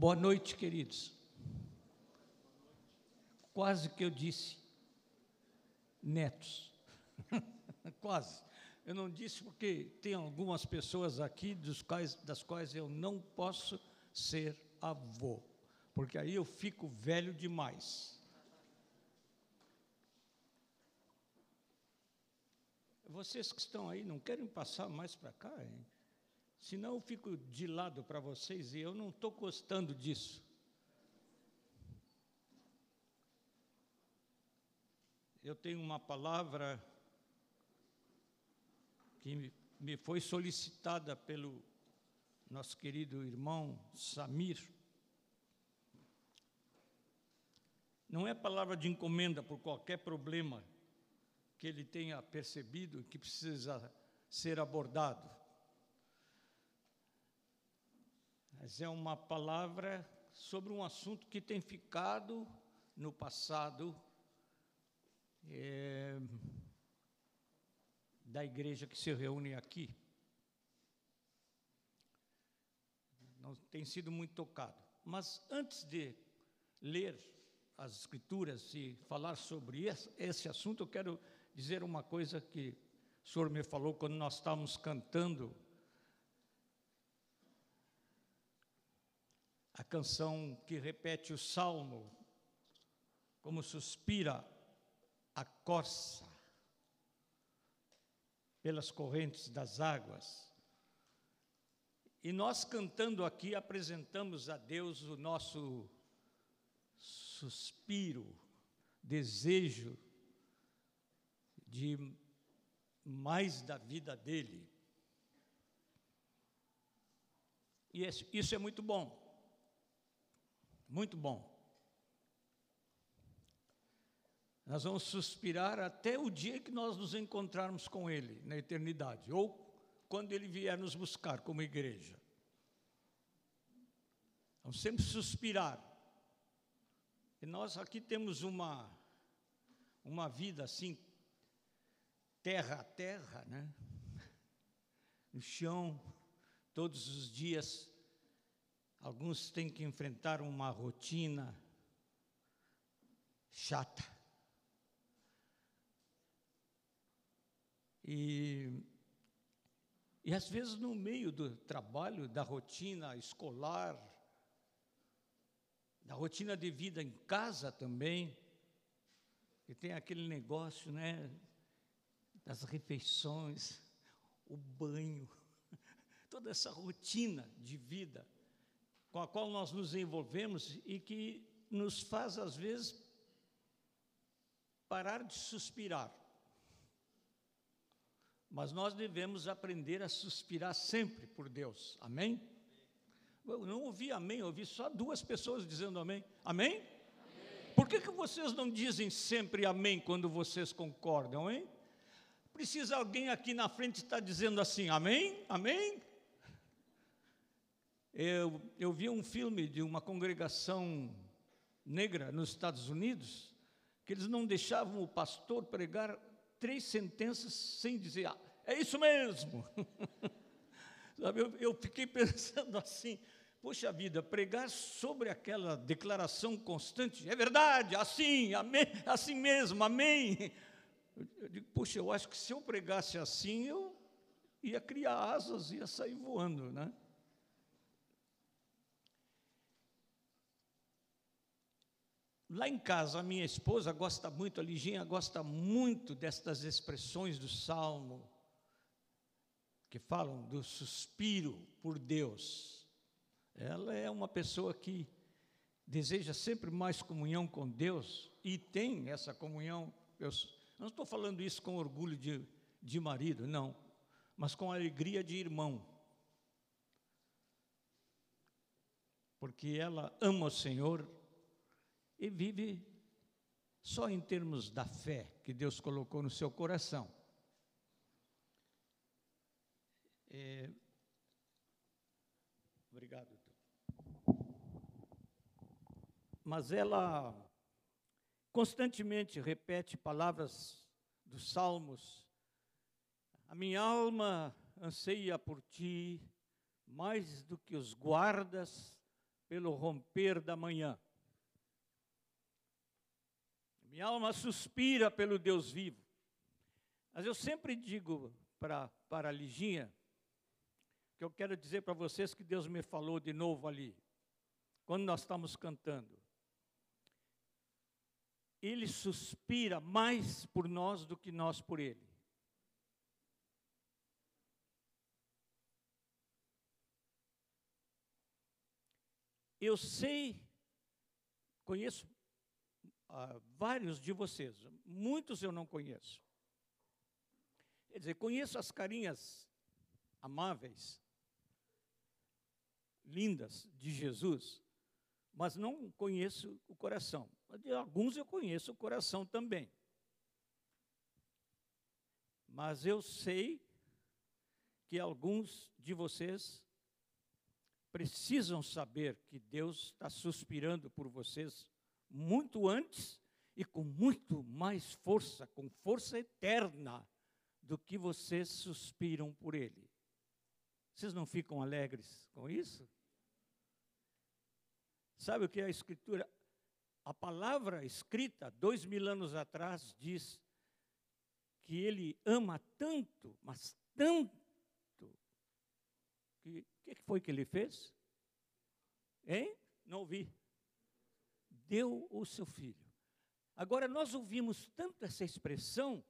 Boa noite, queridos. Quase que eu disse netos. Quase. Eu não disse porque tem algumas pessoas aqui dos quais, das quais eu não posso ser avô, porque aí eu fico velho demais. Vocês que estão aí não querem passar mais para cá, hein? Senão eu fico de lado para vocês e eu não estou gostando disso. Eu tenho uma palavra que me foi solicitada pelo nosso querido irmão Samir. Não é palavra de encomenda por qualquer problema que ele tenha percebido que precisa ser abordado. mas é uma palavra sobre um assunto que tem ficado no passado é, da igreja que se reúne aqui. Não tem sido muito tocado. Mas antes de ler as escrituras e falar sobre esse, assunto, eu quero dizer uma coisa que o senhor me falou quando nós estávamos cantando a canção que repete o salmo, como suspira a corça pelas correntes das águas. E nós cantando aqui apresentamos a Deus o nosso suspiro, desejo de mais da vida dele. E isso é muito bom. Muito bom. Nós vamos suspirar até o dia que nós nos encontrarmos com Ele, na eternidade, ou quando Ele vier nos buscar como igreja. Vamos sempre suspirar. E nós aqui temos uma, uma vida assim, terra a terra, né? No chão, todos os dias Alguns têm que enfrentar uma rotina chata. E, e às vezes no meio do trabalho, da rotina escolar, da rotina de vida em casa também, e tem aquele negócio, né, das refeições, o banho, toda essa rotina de vida com a qual nós nos envolvemos e que nos faz, às vezes, parar de suspirar. Mas nós devemos aprender a suspirar sempre por Deus. Amém? Eu não ouvi amém, eu ouvi só duas pessoas dizendo amém. Amém? amém. Por que, que vocês não dizem sempre amém quando vocês concordam, hein? Precisa alguém aqui na frente estar dizendo assim, amém? Amém? Eu, eu vi um filme de uma congregação negra nos Estados Unidos, que eles não deixavam o pastor pregar três sentenças sem dizer, ah, é isso mesmo. Sabe, eu, eu fiquei pensando assim, poxa vida, pregar sobre aquela declaração constante, é verdade, assim, amém, assim mesmo, amém. Eu digo, poxa, eu acho que se eu pregasse assim, eu ia criar asas, ia sair voando, né? Lá em casa, a minha esposa gosta muito, a Liginha gosta muito destas expressões do Salmo, que falam do suspiro por Deus. Ela é uma pessoa que deseja sempre mais comunhão com Deus e tem essa comunhão. Eu não estou falando isso com orgulho de, de marido, não, mas com alegria de irmão. Porque ela ama o Senhor e vive só em termos da fé que Deus colocou no seu coração. É... Obrigado. Mas ela constantemente repete palavras dos Salmos. A minha alma anseia por ti mais do que os guardas pelo romper da manhã. Minha alma suspira pelo Deus vivo. Mas eu sempre digo para, para a Liginha, que eu quero dizer para vocês que Deus me falou de novo ali, quando nós estamos cantando. Ele suspira mais por nós do que nós por ele. Eu sei, conheço uh, vários de vocês, muitos eu não conheço. Quer dizer, conheço as carinhas amáveis, lindas de Jesus, mas não conheço o coração. De alguns eu conheço o coração também. Mas eu sei que alguns de vocês precisam saber que Deus está suspirando por vocês muito antes e com muito mais força, com força eterna, do que vocês suspiram por Ele. Vocês não ficam alegres com isso? Sabe o que é a Escritura? A palavra escrita dois mil anos atrás diz que Ele ama tanto, mas tanto, que o que foi que Ele fez? Hein? Não ouvi deu o seu filho. Agora, nós ouvimos tanto essa expressão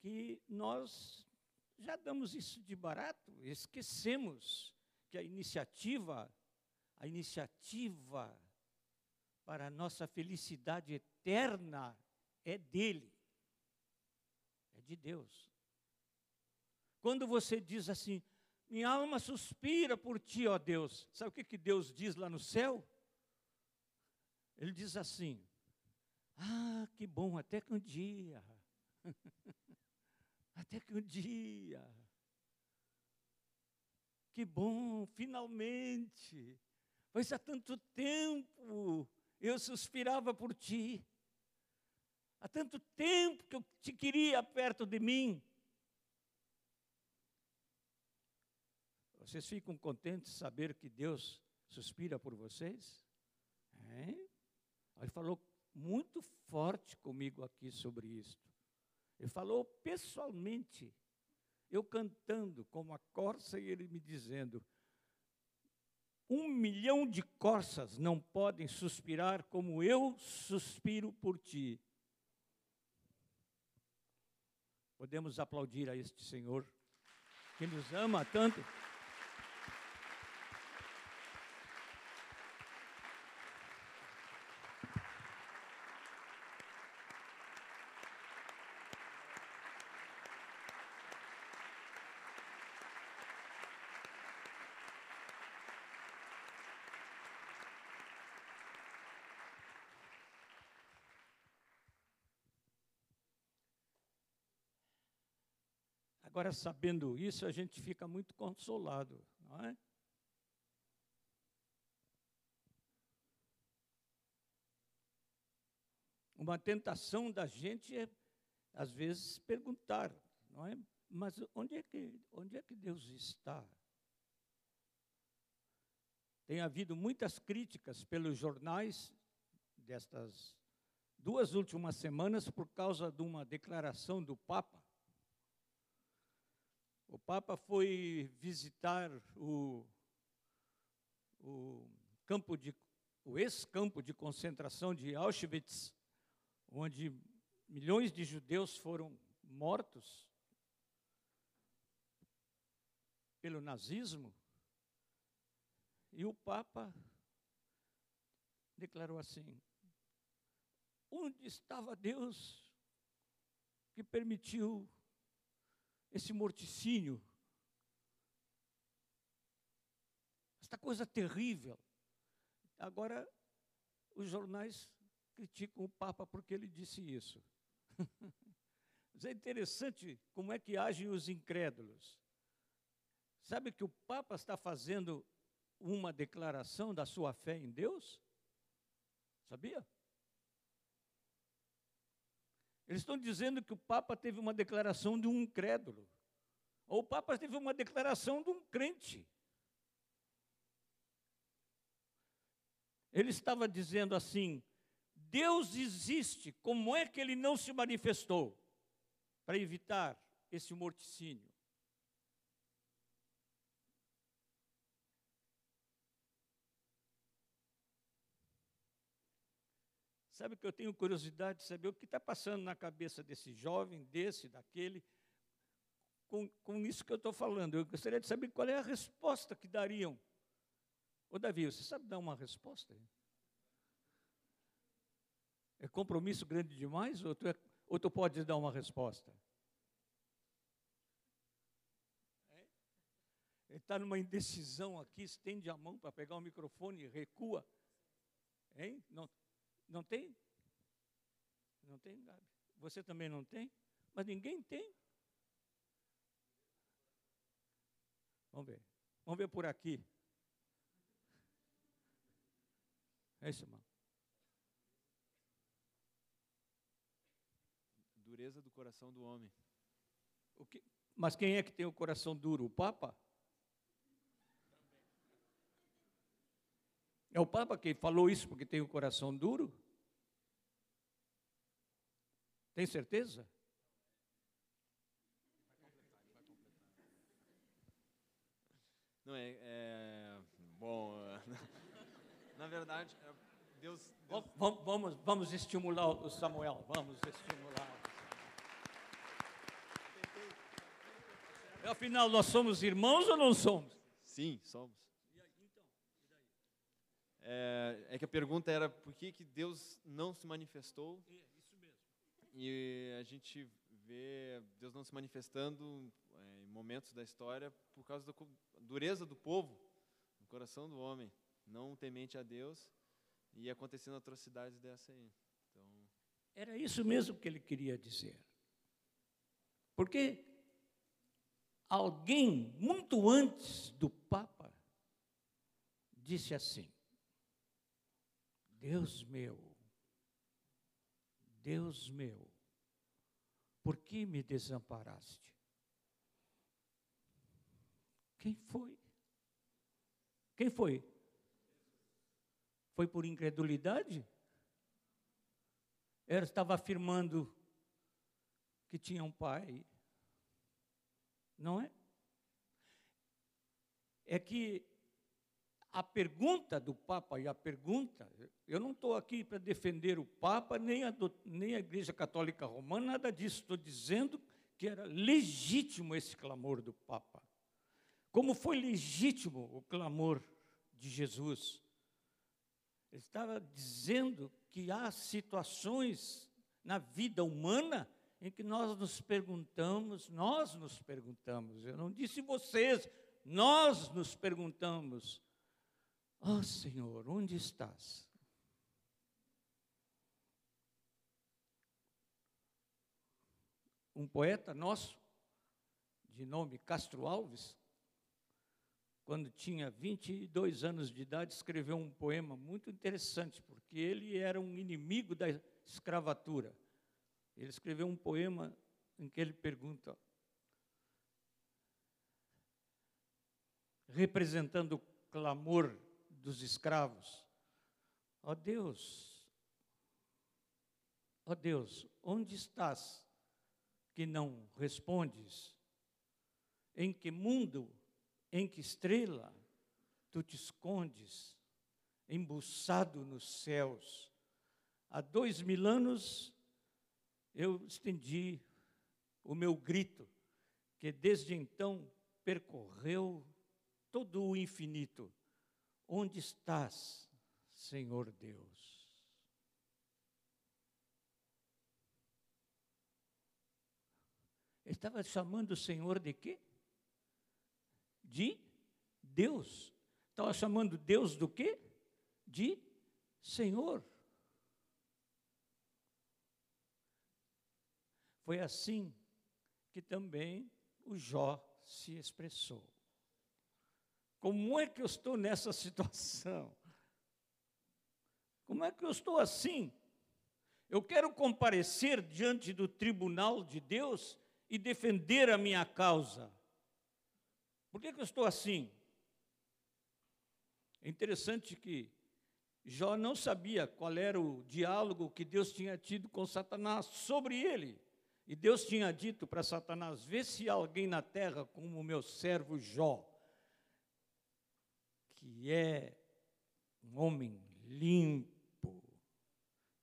que nós já damos isso de barato, esquecemos que a iniciativa, a iniciativa para a nossa felicidade eterna é dele, é de Deus. Quando você diz assim, minha alma suspira por ti, ó Deus, sabe o que, que Deus diz lá no céu? Ele diz assim: Ah, que bom, até que um dia. até que um dia. Que bom, finalmente. Pois há tanto tempo eu suspirava por ti. Há tanto tempo que eu te queria perto de mim. Vocês ficam contentes de saber que Deus suspira por vocês? Hein? Ele falou muito forte comigo aqui sobre isso. Ele falou pessoalmente, eu cantando como a corça e ele me dizendo: um milhão de corças não podem suspirar como eu suspiro por ti. Podemos aplaudir a este Senhor que nos ama tanto. Agora, sabendo isso, a gente fica muito consolado, não é? Uma tentação da gente é, às vezes, perguntar, não é? Mas onde é que, onde é que Deus está? Tem havido muitas críticas pelos jornais destas duas últimas semanas por causa de uma declaração do Papa o Papa foi visitar o, o campo de o ex-campo de concentração de Auschwitz, onde milhões de judeus foram mortos pelo nazismo. E o Papa declarou assim: Onde estava Deus que permitiu esse morticínio, esta coisa terrível. Agora, os jornais criticam o Papa porque ele disse isso. Mas é interessante como é que agem os incrédulos. Sabe que o Papa está fazendo uma declaração da sua fé em Deus? Sabia? Eles estão dizendo que o Papa teve uma declaração de um incrédulo. Ou o Papa teve uma declaração de um crente. Ele estava dizendo assim: Deus existe, como é que ele não se manifestou? Para evitar esse morticínio. Sabe que eu tenho curiosidade de saber o que está passando na cabeça desse jovem, desse, daquele, com, com isso que eu estou falando. Eu gostaria de saber qual é a resposta que dariam. Ô Davi, você sabe dar uma resposta? É compromisso grande demais ou tu, é, ou tu pode dar uma resposta? Ele está numa indecisão aqui, estende a mão para pegar o microfone e recua. Hein? Não, não tem? Não tem, Gabi? Você também não tem? Mas ninguém tem. Vamos ver. Vamos ver por aqui. É isso, irmão. Dureza do coração do homem. Que? Mas quem é que tem o coração duro? O Papa? É o Papa que falou isso porque tem o coração duro? Tem certeza? Não é, é bom. Na verdade, é, Deus. Deus... Vamos, vamos, vamos estimular o Samuel. Vamos estimular. Afinal, nós somos irmãos ou não somos? Sim, somos. É, é, que a pergunta era por que, que Deus não se manifestou? É, isso mesmo. E a gente vê Deus não se manifestando é, em momentos da história por causa da dureza do povo, do coração do homem, não temente a Deus e acontecendo atrocidades dessa aí. Então, era isso mesmo que ele queria dizer. Porque alguém muito antes do Papa disse assim: Deus meu, Deus meu, por que me desamparaste? Quem foi? Quem foi? Foi por incredulidade? Ela estava afirmando que tinha um pai. Não é? É que a pergunta do Papa e a pergunta, eu não estou aqui para defender o Papa nem a, nem a Igreja Católica Romana, nada disso. Estou dizendo que era legítimo esse clamor do Papa. Como foi legítimo o clamor de Jesus. Ele estava dizendo que há situações na vida humana em que nós nos perguntamos, nós nos perguntamos, eu não disse vocês, nós nos perguntamos, Ó oh, Senhor, onde estás? Um poeta nosso, de nome Castro Alves, quando tinha 22 anos de idade, escreveu um poema muito interessante, porque ele era um inimigo da escravatura. Ele escreveu um poema em que ele pergunta, representando o clamor dos escravos. Ó oh Deus, ó oh Deus, onde estás que não respondes? Em que mundo, em que estrela tu te escondes, embuçado nos céus? Há dois mil anos eu estendi o meu grito, que desde então percorreu todo o infinito Onde estás, Senhor Deus? Estava chamando o Senhor de quê? De Deus. Estava chamando Deus do quê? De Senhor. Foi assim que também o Jó se expressou. Como é que eu estou nessa situação? Como é que eu estou assim? Eu quero comparecer diante do tribunal de Deus e defender a minha causa. Por que, que eu estou assim? É interessante que Jó não sabia qual era o diálogo que Deus tinha tido com Satanás sobre ele. E Deus tinha dito para Satanás: Vê se há alguém na terra como o meu servo Jó, que é um homem limpo,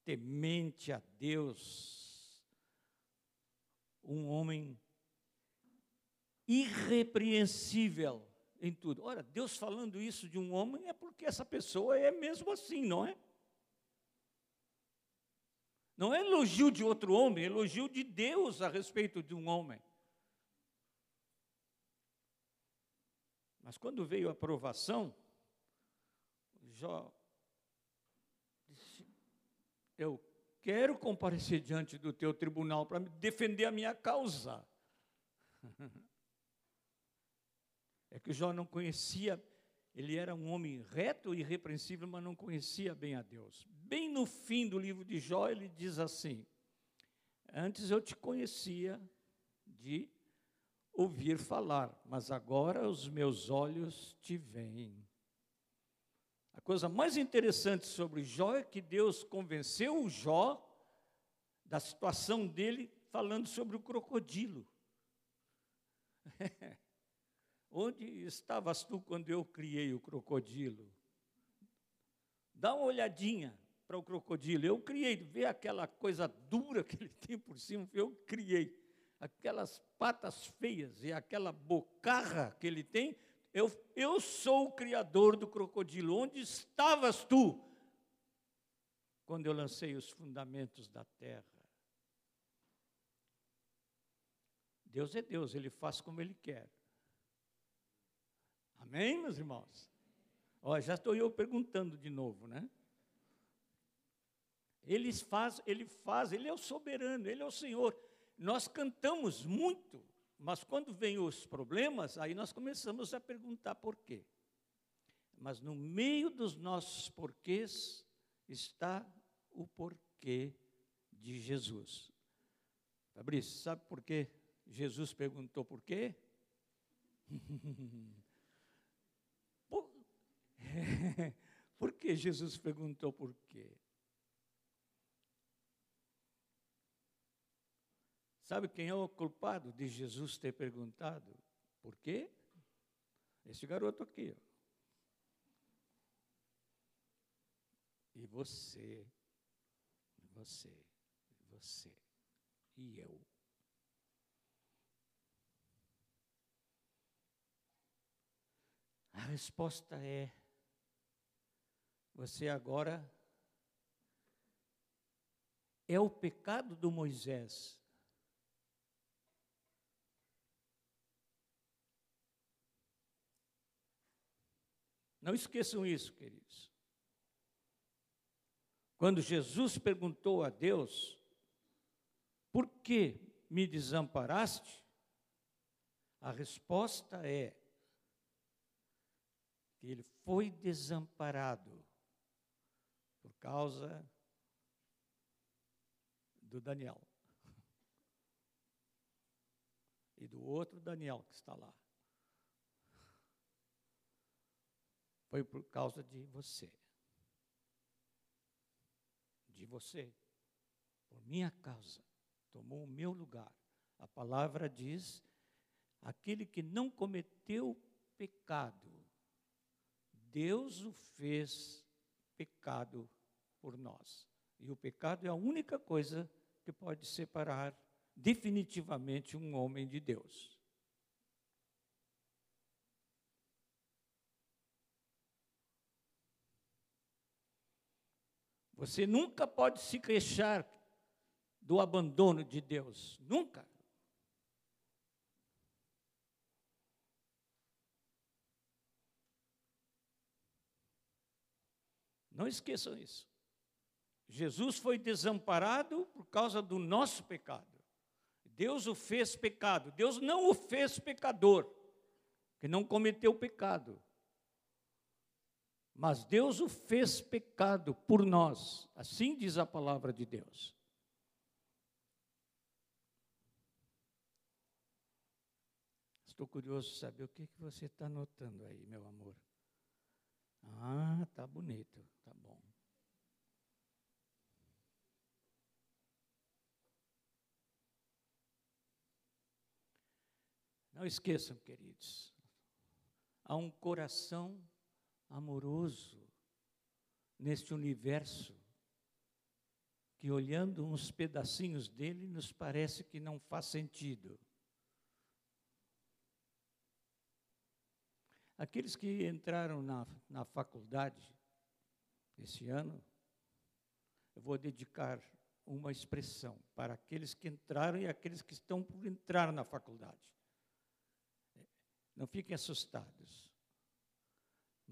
temente a Deus, um homem irrepreensível em tudo. Ora, Deus falando isso de um homem é porque essa pessoa é mesmo assim, não é? Não é elogio de outro homem, é elogio de Deus a respeito de um homem. Mas quando veio a aprovação, Jó disse: Eu quero comparecer diante do teu tribunal para defender a minha causa. É que Jó não conhecia, ele era um homem reto e irrepreensível, mas não conhecia bem a Deus. Bem no fim do livro de Jó, ele diz assim: Antes eu te conhecia de ouvir falar, mas agora os meus olhos te veem. Coisa mais interessante sobre Jó é que Deus convenceu o Jó da situação dele falando sobre o crocodilo. Onde estavas tu quando eu criei o crocodilo? Dá uma olhadinha para o crocodilo. Eu criei, vê aquela coisa dura que ele tem por cima, eu criei. Aquelas patas feias e aquela bocarra que ele tem, eu, eu sou o criador do crocodilo. Onde estavas tu quando eu lancei os fundamentos da terra? Deus é Deus, ele faz como ele quer. Amém, meus irmãos? Ó, já estou eu perguntando de novo, né? Ele faz, ele faz, ele é o soberano, ele é o Senhor. Nós cantamos muito, mas quando vem os problemas, aí nós começamos a perguntar por quê. Mas no meio dos nossos porquês está o porquê de Jesus. Fabrício, sabe por quê? Jesus perguntou por quê? por que Jesus perguntou por quê? Sabe quem é o culpado de Jesus ter perguntado por quê? Esse garoto aqui. Ó. E você, você, você, e eu. A resposta é você agora é o pecado do Moisés. Não esqueçam isso, queridos. Quando Jesus perguntou a Deus: Por que me desamparaste? A resposta é: que ele foi desamparado por causa do Daniel. E do outro Daniel que está lá. Foi por causa de você. De você. Por minha causa. Tomou o meu lugar. A palavra diz: aquele que não cometeu pecado, Deus o fez pecado por nós. E o pecado é a única coisa que pode separar definitivamente um homem de Deus. Você nunca pode se queixar do abandono de Deus, nunca. Não esqueçam isso. Jesus foi desamparado por causa do nosso pecado. Deus o fez pecado. Deus não o fez pecador, que não cometeu pecado. Mas Deus o fez pecado por nós, assim diz a palavra de Deus. Estou curioso de saber o que, que você está notando aí, meu amor. Ah, tá bonito, tá bom. Não esqueçam, queridos, há um coração amoroso neste universo que, olhando uns pedacinhos dele, nos parece que não faz sentido. Aqueles que entraram na, na faculdade esse ano, eu vou dedicar uma expressão para aqueles que entraram e aqueles que estão por entrar na faculdade. Não fiquem assustados.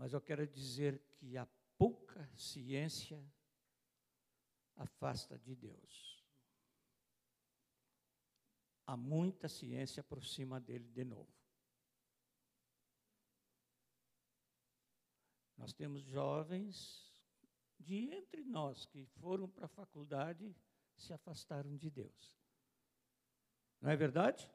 Mas eu quero dizer que a pouca ciência afasta de Deus. Há muita ciência aproxima dele de novo. Nós temos jovens de entre nós que foram para a faculdade se afastaram de Deus. Não é verdade?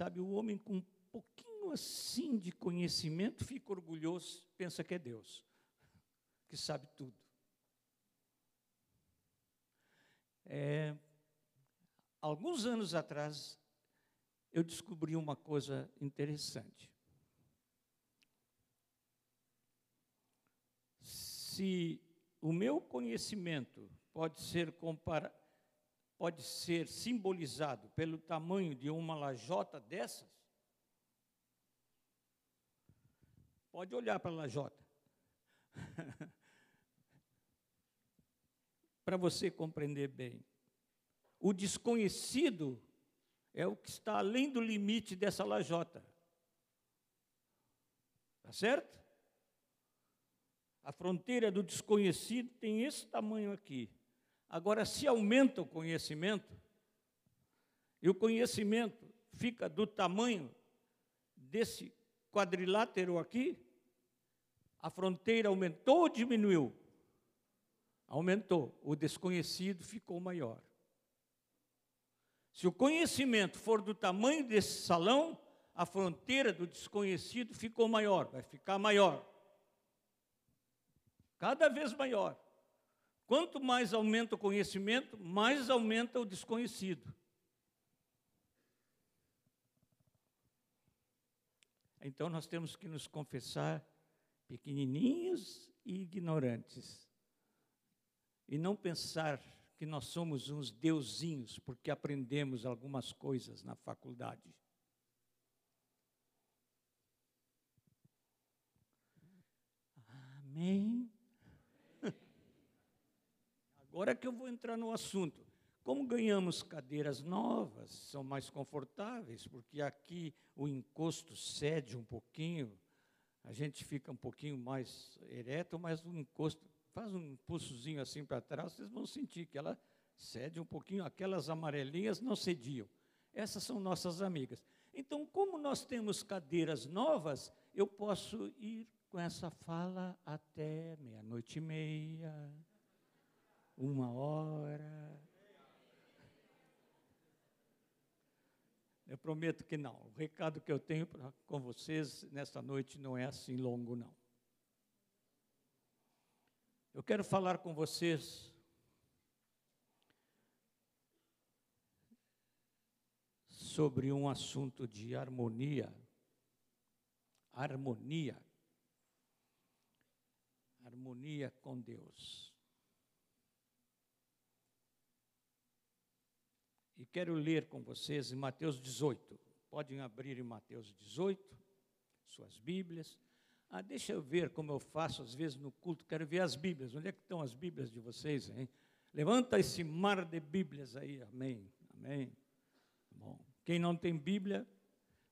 Sabe, o homem com um pouquinho assim de conhecimento fica orgulhoso, pensa que é Deus, que sabe tudo. É, alguns anos atrás, eu descobri uma coisa interessante. Se o meu conhecimento pode ser comparado, pode ser simbolizado pelo tamanho de uma lajota dessas, pode olhar para a lajota. para você compreender bem. O desconhecido é o que está além do limite dessa lajota. Tá certo? A fronteira do desconhecido tem esse tamanho aqui. Agora, se aumenta o conhecimento, e o conhecimento fica do tamanho desse quadrilátero aqui, a fronteira aumentou ou diminuiu? Aumentou. O desconhecido ficou maior. Se o conhecimento for do tamanho desse salão, a fronteira do desconhecido ficou maior, vai ficar maior. Cada vez maior. Quanto mais aumenta o conhecimento, mais aumenta o desconhecido. Então nós temos que nos confessar pequenininhos e ignorantes. E não pensar que nós somos uns deusinhos porque aprendemos algumas coisas na faculdade. Amém. Agora que eu vou entrar no assunto. Como ganhamos cadeiras novas, são mais confortáveis, porque aqui o encosto cede um pouquinho, a gente fica um pouquinho mais ereto, mas o encosto faz um pulsozinho assim para trás, vocês vão sentir que ela cede um pouquinho, aquelas amarelinhas não cediam. Essas são nossas amigas. Então, como nós temos cadeiras novas, eu posso ir com essa fala até meia-noite e meia, uma hora. Eu prometo que não. O recado que eu tenho pra, com vocês nesta noite não é assim longo, não. Eu quero falar com vocês sobre um assunto de harmonia. Harmonia. Harmonia com Deus. E quero ler com vocês em Mateus 18. Podem abrir em Mateus 18, suas Bíblias. Ah, deixa eu ver como eu faço às vezes no culto, quero ver as Bíblias. Onde é que estão as Bíblias de vocês, hein? Levanta esse mar de Bíblias aí, amém, amém. Bom, quem não tem Bíblia,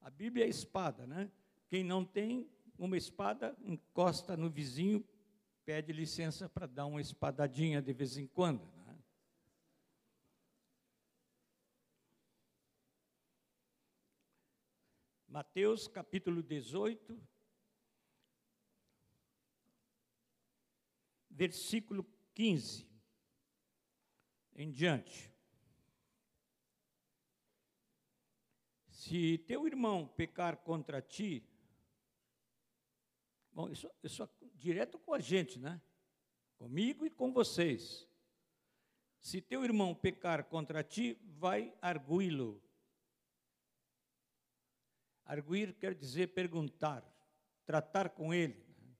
a Bíblia é espada, né? Quem não tem uma espada, encosta no vizinho, pede licença para dar uma espadadinha de vez em quando. Né? Mateus capítulo 18, versículo 15 em diante. Se teu irmão pecar contra ti, bom, isso, isso é direto com a gente, né? Comigo e com vocês. Se teu irmão pecar contra ti, vai arguí-lo. Arguir quer dizer perguntar, tratar com ele. Né?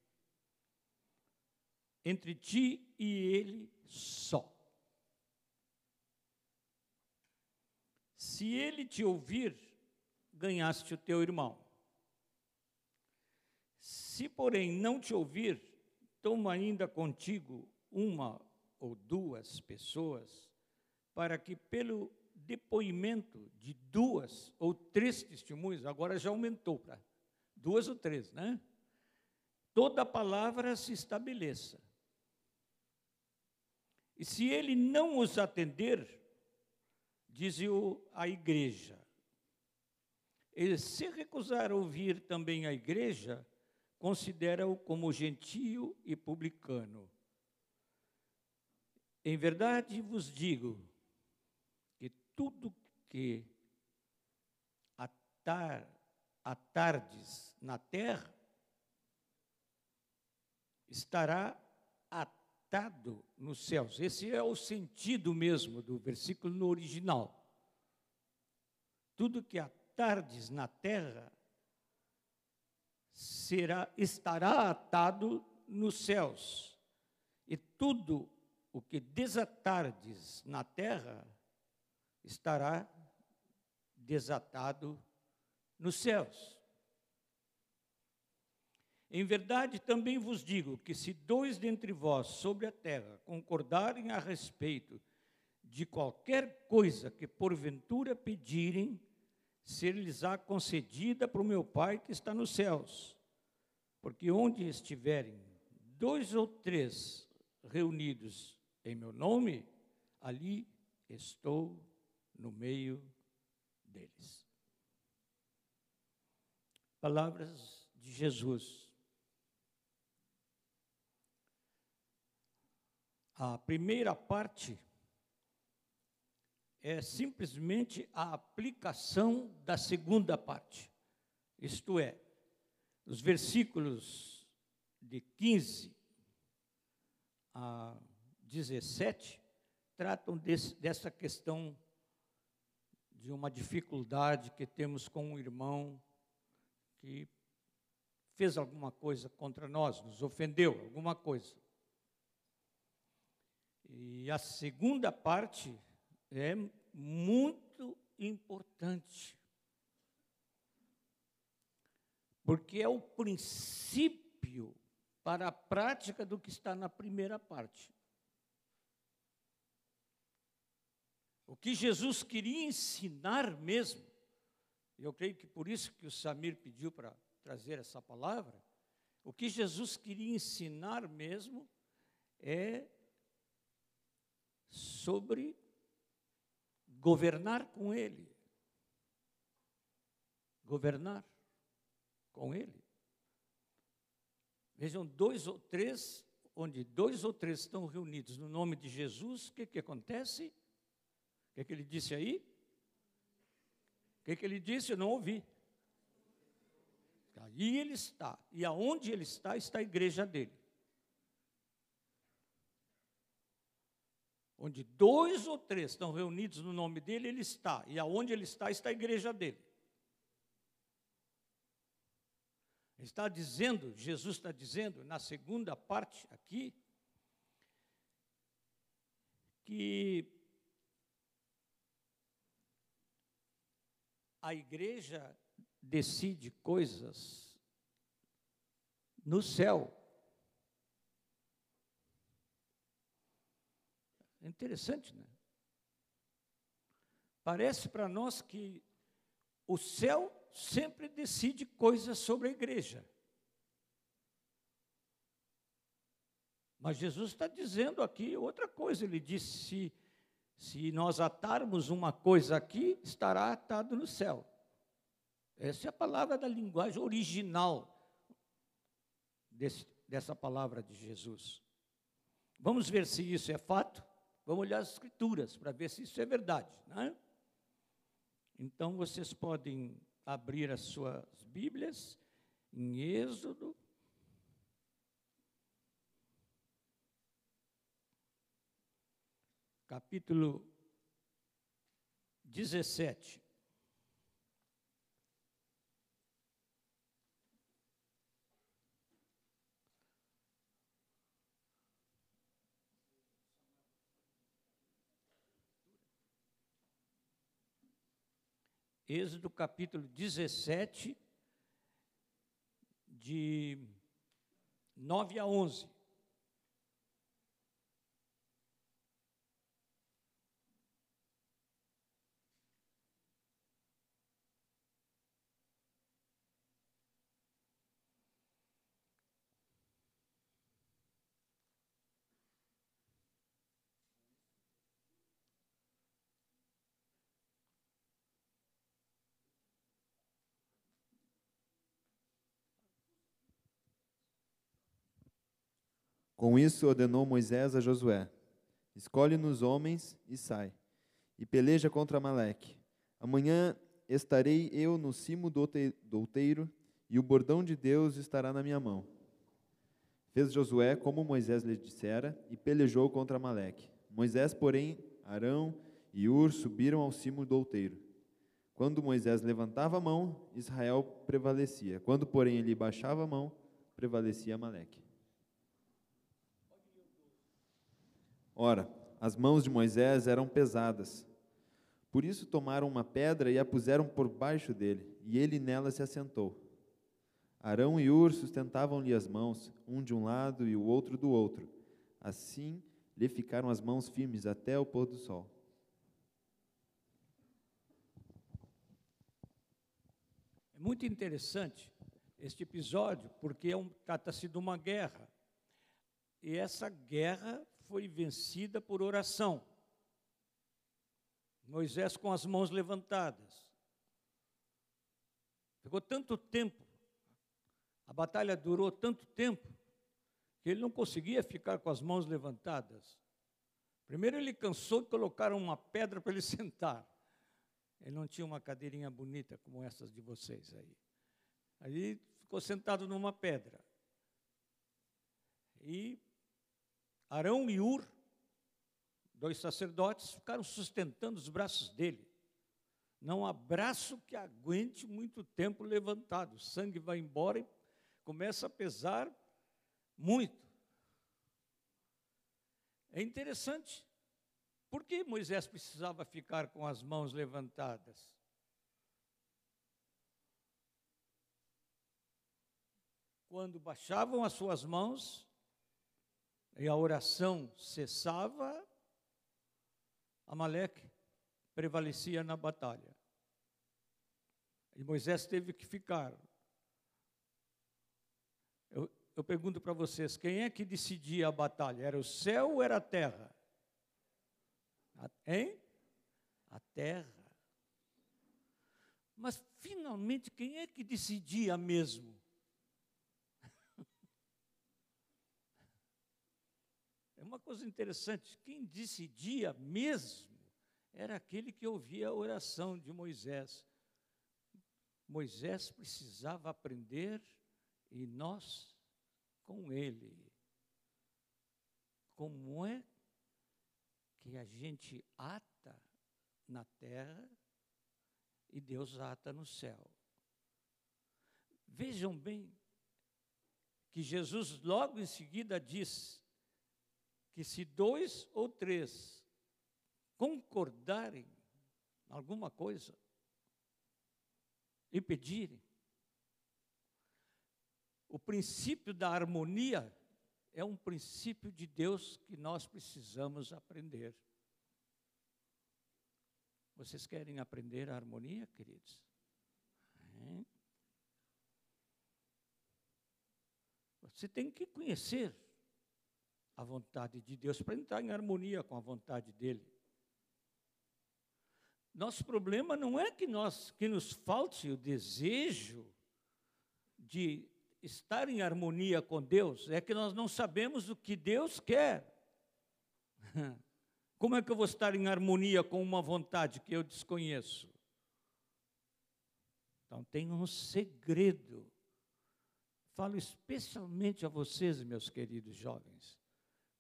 Entre ti e ele só. Se ele te ouvir, ganhaste o teu irmão. Se, porém, não te ouvir, toma ainda contigo uma ou duas pessoas, para que pelo depoimento de duas ou três testemunhas, agora já aumentou para duas ou três, né? Toda palavra se estabeleça. E se ele não os atender, diz-o a igreja, e se recusar ouvir também a igreja, considera-o como gentio e publicano. Em verdade vos digo tudo que atar, atardes na terra estará atado nos céus. Esse é o sentido mesmo do versículo no original. Tudo que atar tardes na terra, será, estará atado nos céus. E tudo o que desatardes na terra estará desatado nos céus. Em verdade, também vos digo que se dois dentre vós sobre a terra concordarem a respeito de qualquer coisa que porventura pedirem, ser-lhes-á concedida para o meu Pai que está nos céus. Porque onde estiverem dois ou três reunidos em meu nome, ali estou no meio deles. Palavras de Jesus. A primeira parte é simplesmente a aplicação da segunda parte. Isto é, os versículos de 15 a 17 tratam desse, dessa questão de uma dificuldade que temos com um irmão que fez alguma coisa contra nós, nos ofendeu, alguma coisa. E a segunda parte é muito importante. Porque é o princípio para a prática do que está na primeira parte. O que Jesus queria ensinar mesmo, eu creio que por isso que o Samir pediu para trazer essa palavra, o que Jesus queria ensinar mesmo é sobre governar com Ele. Governar com Ele. Vejam, dois ou três, onde dois ou três estão reunidos no nome de Jesus, o que, que acontece? Que, que ele disse aí? O que, que ele disse? Eu não ouvi. Aí ele está. E aonde ele está, está a igreja dele. Onde dois ou três estão reunidos no nome dele, ele está. E aonde ele está, está a igreja dele. Ele está dizendo, Jesus está dizendo, na segunda parte aqui, que a igreja decide coisas no céu É interessante, né? Parece para nós que o céu sempre decide coisas sobre a igreja. Mas Jesus está dizendo aqui outra coisa. Ele disse: se, se nós atarmos uma coisa aqui, estará atado no céu. Essa é a palavra da linguagem original desse, dessa palavra de Jesus. Vamos ver se isso é fato? Vamos olhar as escrituras para ver se isso é verdade. Né? Então vocês podem abrir as suas Bíblias em Êxodo. Capítulo 17. Êxodo capítulo 17, de 9 a 11. Com isso ordenou Moisés a Josué: Escolhe-nos homens e sai, e peleja contra Maleque. Amanhã estarei eu no cimo do outeiro, e o bordão de Deus estará na minha mão. Fez Josué como Moisés lhe dissera, e pelejou contra Maleque. Moisés, porém, Arão e Ur subiram ao cimo do outeiro. Quando Moisés levantava a mão, Israel prevalecia. Quando, porém, ele baixava a mão, prevalecia Maleque. Ora, as mãos de Moisés eram pesadas. Por isso tomaram uma pedra e a puseram por baixo dele, e ele nela se assentou. Arão e Ur sustentavam-lhe as mãos, um de um lado e o outro do outro. Assim lhe ficaram as mãos firmes até o pôr do sol. É muito interessante este episódio, porque é um, trata-se de uma guerra. E essa guerra foi vencida por oração. Moisés com as mãos levantadas. Ficou tanto tempo, a batalha durou tanto tempo, que ele não conseguia ficar com as mãos levantadas. Primeiro ele cansou de colocar uma pedra para ele sentar. Ele não tinha uma cadeirinha bonita como essas de vocês aí. Aí ficou sentado numa pedra. E Arão e Ur, dois sacerdotes, ficaram sustentando os braços dele. Não há braço que aguente muito tempo levantado. O sangue vai embora e começa a pesar muito. É interessante. Por que Moisés precisava ficar com as mãos levantadas? Quando baixavam as suas mãos, e a oração cessava, Amaleque prevalecia na batalha. E Moisés teve que ficar. Eu, eu pergunto para vocês: quem é que decidia a batalha? Era o céu ou era a terra? A, hein? A terra. Mas finalmente, quem é que decidia mesmo? Uma coisa interessante: quem decidia mesmo era aquele que ouvia a oração de Moisés. Moisés precisava aprender e nós com ele. Como é que a gente ata na terra e Deus ata no céu? Vejam bem que Jesus logo em seguida diz: que se dois ou três concordarem em alguma coisa e pedirem, o princípio da harmonia é um princípio de Deus que nós precisamos aprender. Vocês querem aprender a harmonia, queridos? Você tem que conhecer a vontade de Deus, para entrar em harmonia com a vontade dele. Nosso problema não é que nós que nos falte o desejo de estar em harmonia com Deus, é que nós não sabemos o que Deus quer. Como é que eu vou estar em harmonia com uma vontade que eu desconheço? Então tem um segredo. Falo especialmente a vocês, meus queridos jovens.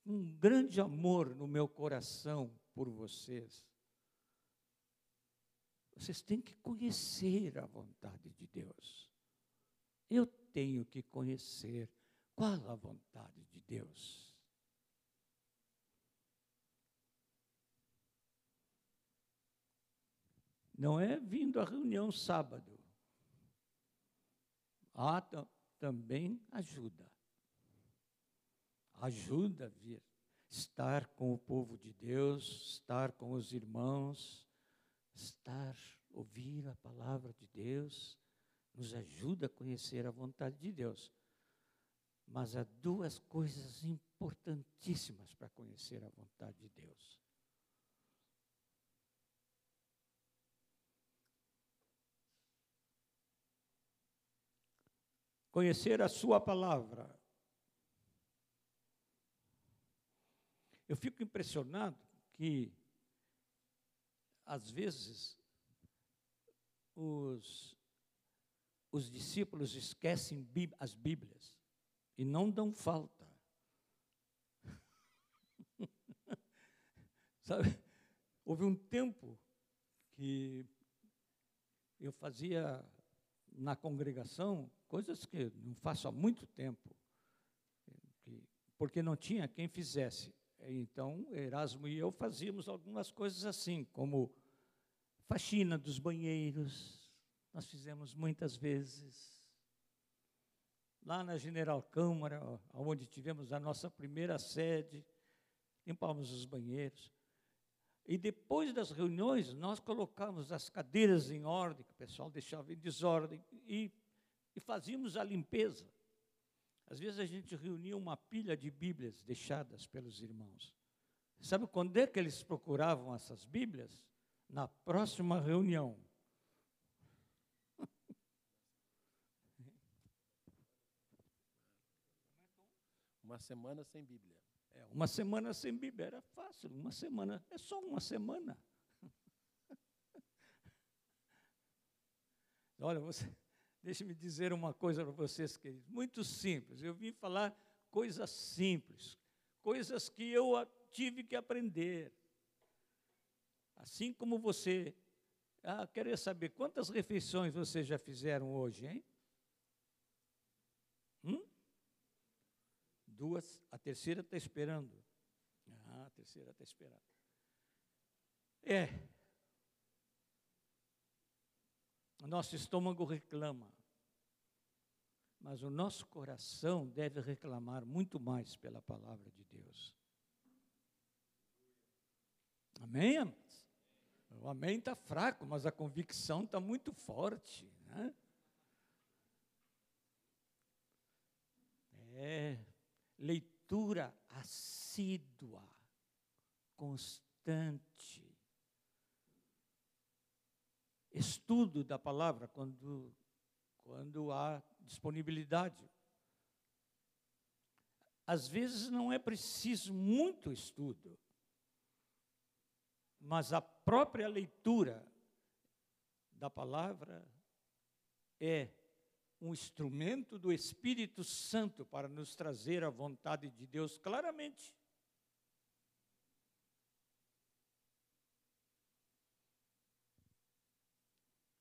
Um grande amor no meu coração por vocês. Vocês têm que conhecer a vontade de Deus. Eu tenho que conhecer qual a vontade de Deus. Não é vindo à reunião sábado. Ah, também ajuda. Ajuda a vir. Estar com o povo de Deus, estar com os irmãos, estar, ouvir a palavra de Deus, nos ajuda a conhecer a vontade de Deus. Mas há duas coisas importantíssimas para conhecer a vontade de Deus. Conhecer a Sua palavra. Eu fico impressionado que, às vezes, os os discípulos esquecem as Bíblias e não dão falta. Sabe, houve um tempo que eu fazia na congregação coisas que não faço há muito tempo, porque não tinha quem fizesse. Então, Erasmo e eu fazíamos algumas coisas assim, como faxina dos banheiros, nós fizemos muitas vezes. Lá na General Câmara, onde tivemos a nossa primeira sede, limpamos os banheiros. E depois das reuniões, nós colocamos as cadeiras em ordem, que o pessoal deixava em desordem, e, e fazíamos a limpeza. Às vezes a gente reunia uma pilha de Bíblias deixadas pelos irmãos. Sabe quando é que eles procuravam essas Bíblias? Na próxima reunião. Uma semana sem Bíblia. É, uma semana sem Bíblia era fácil, uma semana, é só uma semana. Olha, você, deixe-me dizer uma coisa para vocês, queridos, muito simples. Eu vim falar coisas simples, coisas que eu tive que aprender. Assim como você. Ah, queria saber quantas refeições vocês já fizeram hoje, hein? Hum? Duas, a terceira está esperando. Ah, a terceira está esperando. É. Nosso estômago reclama. Mas o nosso coração deve reclamar muito mais pela palavra de Deus. Amém, amados? O amém está fraco, mas a convicção está muito forte. Né? É, leitura assídua, constante. Estudo da palavra quando, quando há disponibilidade. Às vezes não é preciso muito estudo, mas a própria leitura da palavra é um instrumento do Espírito Santo para nos trazer a vontade de Deus claramente.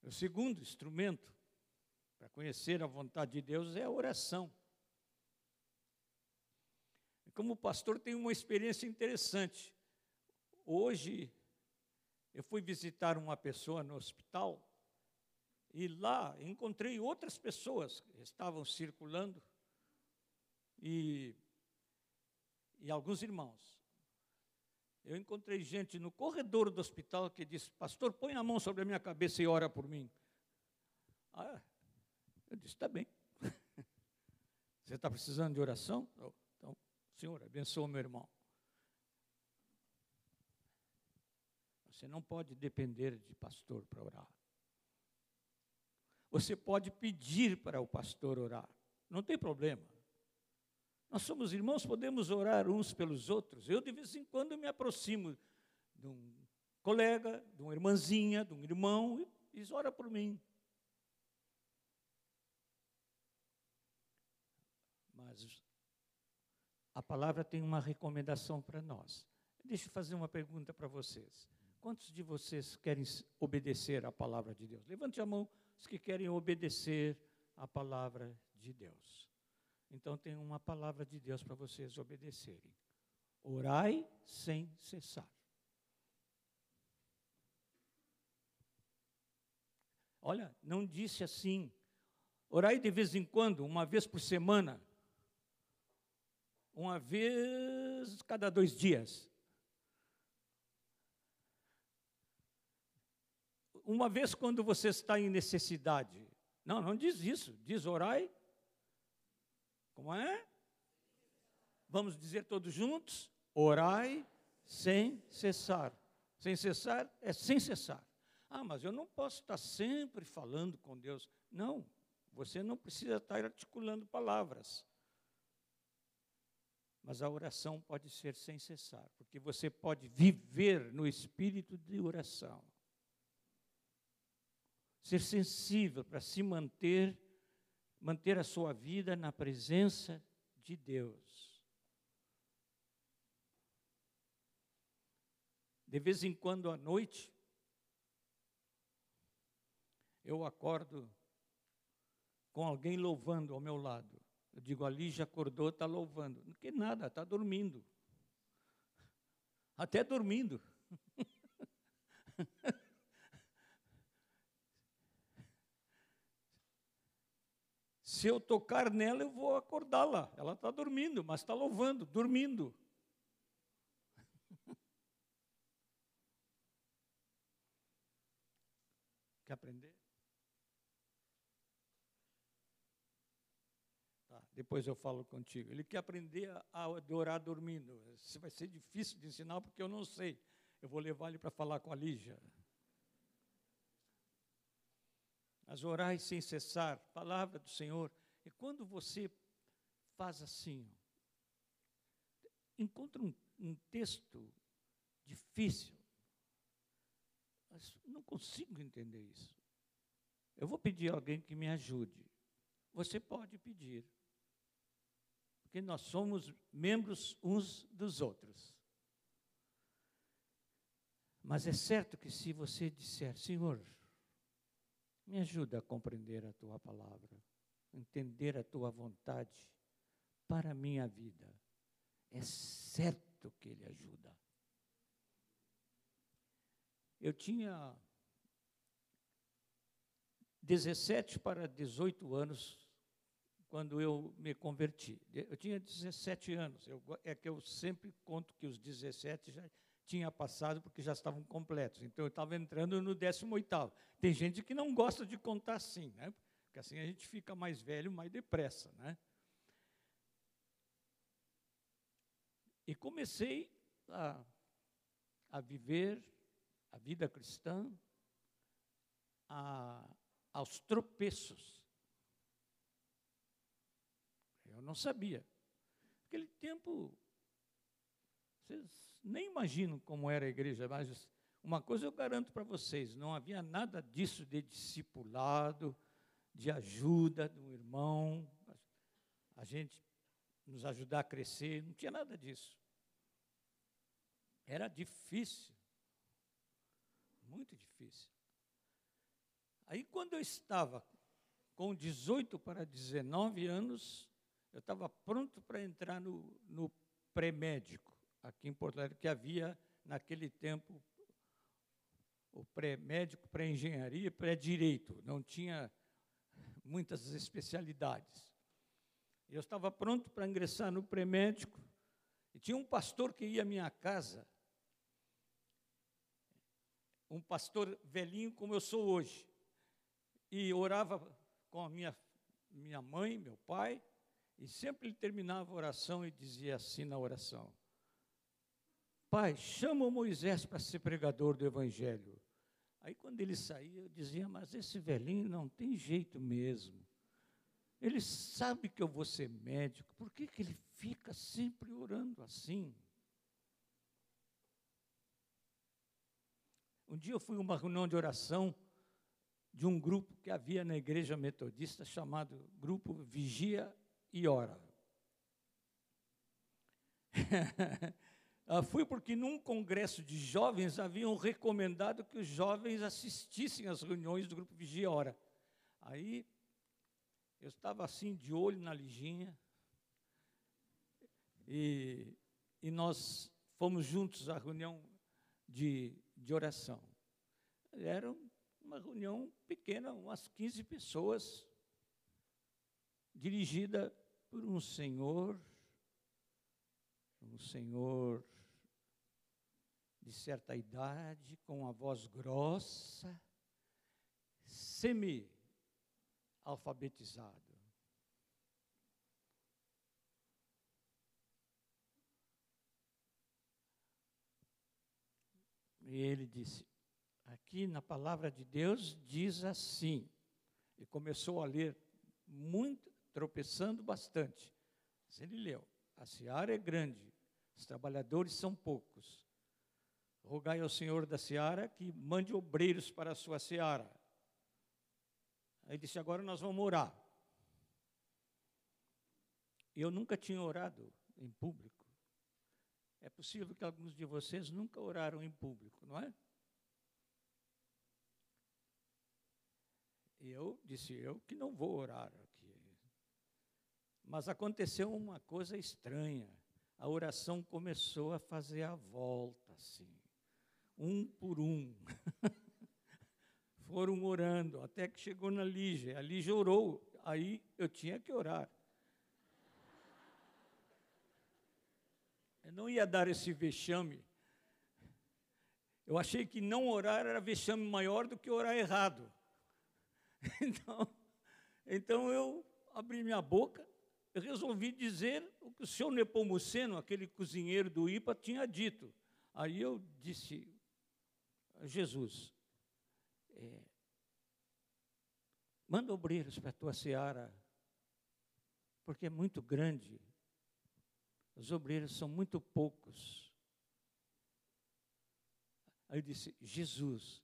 O segundo instrumento conhecer a vontade de Deus é a oração. Como pastor, tenho uma experiência interessante. Hoje, eu fui visitar uma pessoa no hospital e lá encontrei outras pessoas que estavam circulando e, e alguns irmãos. Eu encontrei gente no corredor do hospital que disse: Pastor, põe a mão sobre a minha cabeça e ora por mim. Ah, eu disse: Está bem. Você está precisando de oração? Então, Senhor, abençoa meu irmão. Você não pode depender de pastor para orar. Você pode pedir para o pastor orar, não tem problema. Nós somos irmãos, podemos orar uns pelos outros. Eu, de vez em quando, me aproximo de um colega, de uma irmãzinha, de um irmão, e diz: ora por mim. Mas a palavra tem uma recomendação para nós. Deixa eu fazer uma pergunta para vocês. Quantos de vocês querem obedecer à palavra de Deus? Levante a mão os que querem obedecer à palavra de Deus. Então tem uma palavra de Deus para vocês obedecerem. Orai sem cessar. Olha, não disse assim. Orai de vez em quando, uma vez por semana. Uma vez cada dois dias. uma vez quando você está em necessidade. Não, não diz isso. Diz orai. Como é? Vamos dizer todos juntos? Orai sem cessar. Sem cessar é sem cessar. Ah, mas eu não posso estar sempre falando com Deus. Não, você não precisa estar articulando palavras. Mas a oração pode ser sem cessar, porque você pode viver no espírito de oração ser sensível para se manter, manter a sua vida na presença de Deus. De vez em quando à noite, eu acordo com alguém louvando ao meu lado. Eu digo, ali já acordou, está louvando. Não que nada, está dormindo. Até dormindo. Se eu tocar nela, eu vou acordá-la. Ela está dormindo, mas está louvando, dormindo. Quer aprender? Tá, depois eu falo contigo. Ele quer aprender a adorar dormindo. Isso vai ser difícil de ensinar porque eu não sei. Eu vou levar ele para falar com a Lígia mas orai sem cessar, palavra do Senhor. E quando você faz assim, encontra um, um texto difícil, mas não consigo entender isso. Eu vou pedir a alguém que me ajude. Você pode pedir, porque nós somos membros uns dos outros. Mas é certo que se você disser, Senhor, me ajuda a compreender a tua palavra, entender a tua vontade para a minha vida. É certo que Ele ajuda. Eu tinha 17 para 18 anos quando eu me converti. Eu tinha 17 anos. Eu, é que eu sempre conto que os 17 já tinha passado porque já estavam completos. Então eu estava entrando no 18º. Tem gente que não gosta de contar assim, né? Porque assim a gente fica mais velho mais depressa, né? E comecei a, a viver a vida cristã a, aos tropeços. Eu não sabia. Naquele tempo, vocês nem imagino como era a igreja, mas uma coisa eu garanto para vocês: não havia nada disso de discipulado, de ajuda do irmão, a gente nos ajudar a crescer, não tinha nada disso. Era difícil, muito difícil. Aí, quando eu estava com 18 para 19 anos, eu estava pronto para entrar no, no pré-médico aqui em Porto Alegre, que havia, naquele tempo, o pré-médico, pré-engenharia, pré-direito. Não tinha muitas especialidades. Eu estava pronto para ingressar no pré-médico, e tinha um pastor que ia à minha casa, um pastor velhinho como eu sou hoje, e orava com a minha, minha mãe, meu pai, e sempre ele terminava a oração e dizia assim na oração: pai, chama Moisés para ser pregador do Evangelho. Aí, quando ele saía, eu dizia: Mas esse velhinho não tem jeito mesmo. Ele sabe que eu vou ser médico, por que, que ele fica sempre orando assim? Um dia eu fui a uma reunião de oração de um grupo que havia na igreja metodista chamado Grupo Vigia e Ora. fui porque num congresso de jovens haviam recomendado que os jovens assistissem às reuniões do Grupo Vigia Ora. Aí eu estava assim de olho na Liginha e, e nós fomos juntos à reunião de, de oração. Era uma reunião pequena, umas 15 pessoas, dirigida por um senhor, um senhor de certa idade, com a voz grossa, semi alfabetizado. E ele disse: aqui na palavra de Deus diz assim. E começou a ler muito, tropeçando bastante. Mas ele leu: a seara é grande, os trabalhadores são poucos. Rogai ao Senhor da seara que mande obreiros para a sua seara. Aí disse: Agora nós vamos orar. Eu nunca tinha orado em público. É possível que alguns de vocês nunca oraram em público, não é? Eu disse eu que não vou orar. Mas aconteceu uma coisa estranha. A oração começou a fazer a volta, assim, um por um. foram orando, até que chegou na Lígia. A Lígia orou, aí eu tinha que orar. Eu não ia dar esse vexame. Eu achei que não orar era vexame maior do que orar errado. Então, então eu abri minha boca, eu resolvi dizer o que o senhor Nepomuceno, aquele cozinheiro do IPA, tinha dito. Aí eu disse, Jesus, é, manda obreiros para a tua seara, porque é muito grande. Os obreiros são muito poucos. Aí eu disse, Jesus.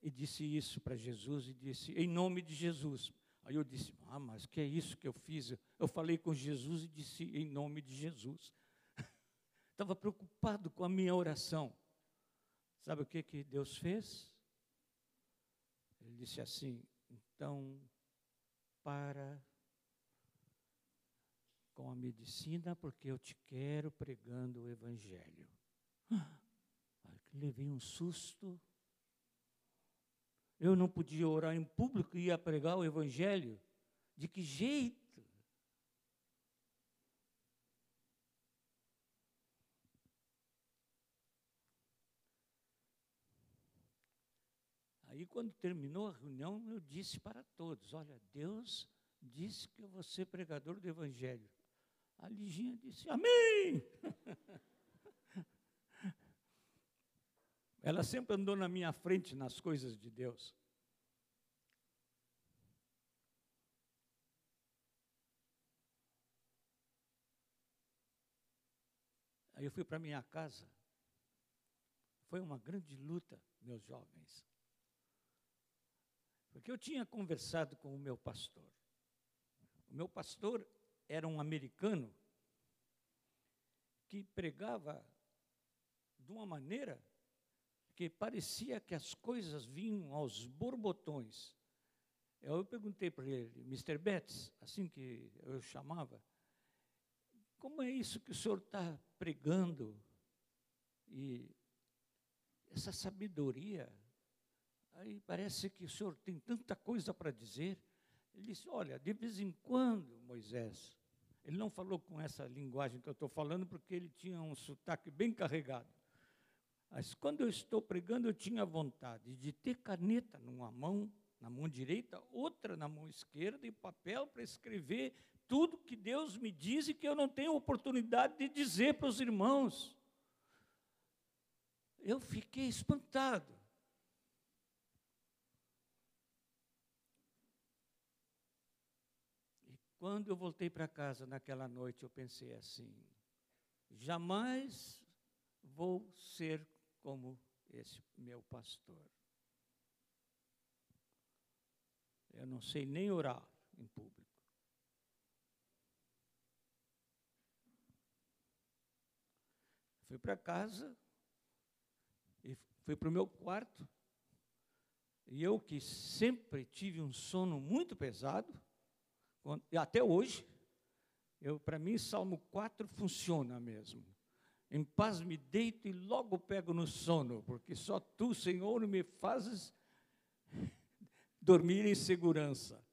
E disse isso para Jesus e disse, em nome de Jesus. Aí eu disse, ah, mas que é isso que eu fiz? Eu falei com Jesus e disse, em nome de Jesus. Estava preocupado com a minha oração. Sabe o que, que Deus fez? Ele disse assim: então, para com a medicina, porque eu te quero pregando o Evangelho. levei um susto. Eu não podia orar em público e ia pregar o Evangelho. De que jeito? Aí, quando terminou a reunião, eu disse para todos: Olha, Deus disse que eu vou ser pregador do Evangelho. A Liginha disse: Amém! Ela sempre andou na minha frente nas coisas de Deus. Aí eu fui para minha casa. Foi uma grande luta, meus jovens. Porque eu tinha conversado com o meu pastor. O meu pastor era um americano que pregava de uma maneira que parecia que as coisas vinham aos borbotões. Eu perguntei para ele, Mr. Betts, assim que eu chamava, como é isso que o senhor está pregando? E essa sabedoria Aí parece que o senhor tem tanta coisa para dizer. Ele disse: Olha, de vez em quando, Moisés, ele não falou com essa linguagem que eu estou falando, porque ele tinha um sotaque bem carregado. Mas quando eu estou pregando, eu tinha vontade de ter caneta numa mão, na mão direita, outra na mão esquerda e papel para escrever tudo que Deus me diz e que eu não tenho oportunidade de dizer para os irmãos. eu fiquei espantado. E quando eu voltei para casa naquela noite, eu pensei assim: jamais vou ser como esse meu pastor. Eu não sei nem orar em público. Fui para casa e fui para o meu quarto. E eu que sempre tive um sono muito pesado, até hoje, eu para mim Salmo 4 funciona mesmo. Em paz me deito e logo pego no sono, porque só tu, Senhor, me fazes dormir em segurança.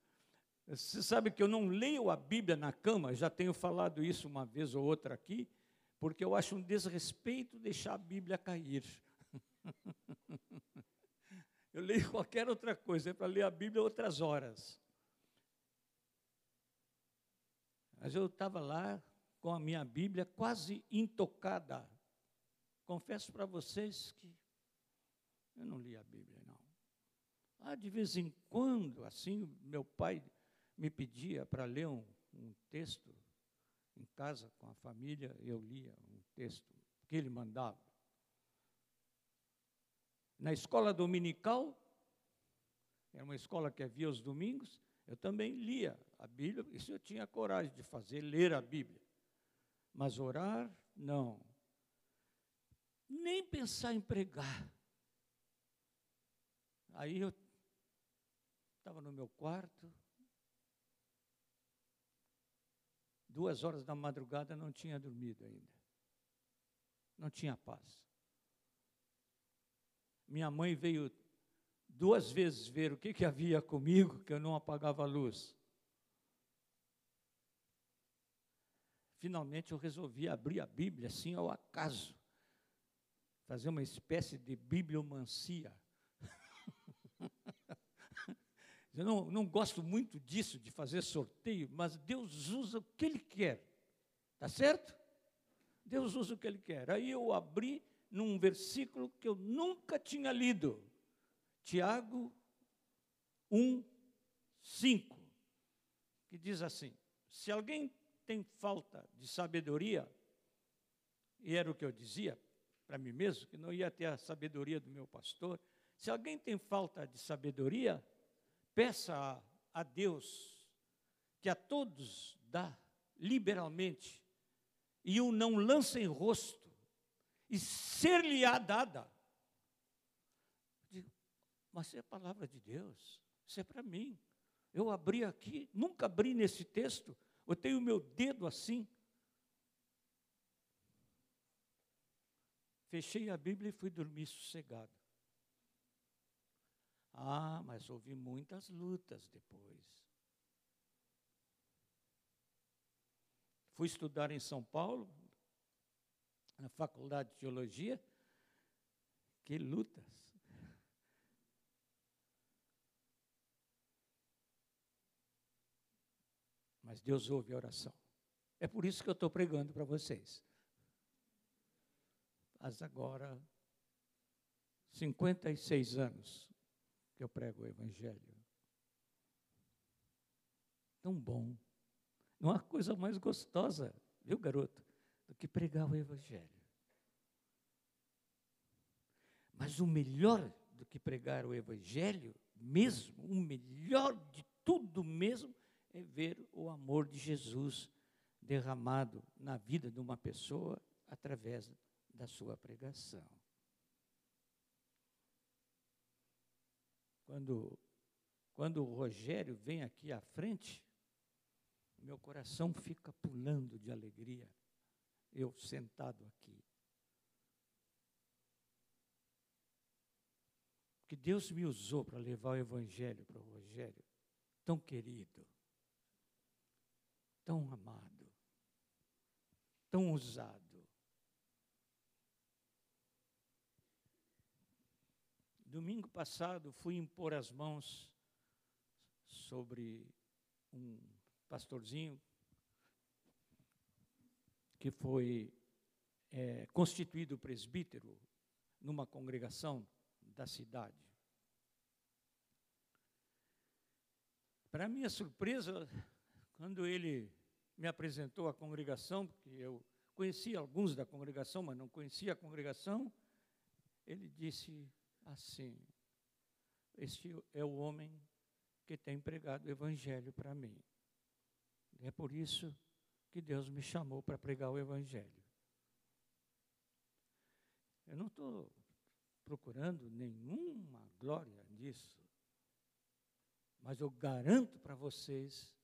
Você sabe que eu não leio a Bíblia na cama, já tenho falado isso uma vez ou outra aqui, porque eu acho um desrespeito deixar a Bíblia cair. eu leio qualquer outra coisa, é para ler a Bíblia outras horas. Mas eu estava lá com a minha Bíblia quase intocada. Confesso para vocês que eu não li a Bíblia, não. Ah, de vez em quando, assim, meu pai me pedia para ler um, um texto em casa com a família, eu lia um texto que ele mandava. Na escola dominical, era uma escola que havia os domingos, eu também lia a Bíblia, isso eu tinha coragem de fazer, ler a Bíblia. Mas orar, não. Nem pensar em pregar. Aí eu estava no meu quarto, duas horas da madrugada não tinha dormido ainda. Não tinha paz. Minha mãe veio duas vezes ver o que, que havia comigo, que eu não apagava a luz. Finalmente eu resolvi abrir a Bíblia assim ao acaso, fazer uma espécie de bibliomancia. Eu não, não gosto muito disso, de fazer sorteio, mas Deus usa o que Ele quer. Tá certo? Deus usa o que Ele quer. Aí eu abri num versículo que eu nunca tinha lido. Tiago 1, 5, que diz assim: Se alguém tem falta de sabedoria, e era o que eu dizia para mim mesmo, que não ia ter a sabedoria do meu pastor, se alguém tem falta de sabedoria, Peça a Deus que a todos dá liberalmente e o não lança em rosto e ser-lhe-á dada. Mas é a palavra de Deus, isso é para mim. Eu abri aqui, nunca abri nesse texto, eu tenho o meu dedo assim. Fechei a Bíblia e fui dormir sossegado. Ah, mas houve muitas lutas depois. Fui estudar em São Paulo, na Faculdade de Teologia. Que lutas. Mas Deus ouve a oração. É por isso que eu estou pregando para vocês. Mas agora, 56 anos, que eu prego o Evangelho. Tão bom. Não há coisa mais gostosa, viu, garoto, do que pregar o Evangelho. Mas o melhor do que pregar o Evangelho, mesmo, o melhor de tudo mesmo, é ver o amor de Jesus derramado na vida de uma pessoa através da sua pregação. Quando, quando o Rogério vem aqui à frente, meu coração fica pulando de alegria, eu sentado aqui. Que Deus me usou para levar o Evangelho para o Rogério, tão querido, tão amado, tão usado. Domingo passado fui impor as mãos sobre um pastorzinho que foi é, constituído presbítero numa congregação da cidade. Para minha surpresa, quando ele me apresentou à congregação, porque eu conhecia alguns da congregação, mas não conhecia a congregação, ele disse assim: Este é o homem que tem pregado o evangelho para mim. É por isso que Deus me chamou para pregar o evangelho. Eu não estou procurando nenhuma glória nisso, mas eu garanto para vocês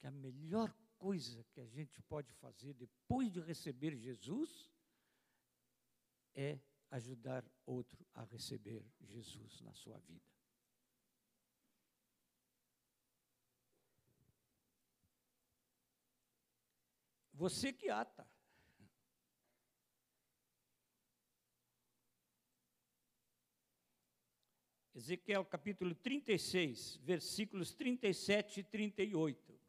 que a melhor coisa que a gente pode fazer depois de receber Jesus é ajudar outro a receber Jesus na sua vida. Você que ata. Ezequiel capítulo 36, versículos 37 e 38.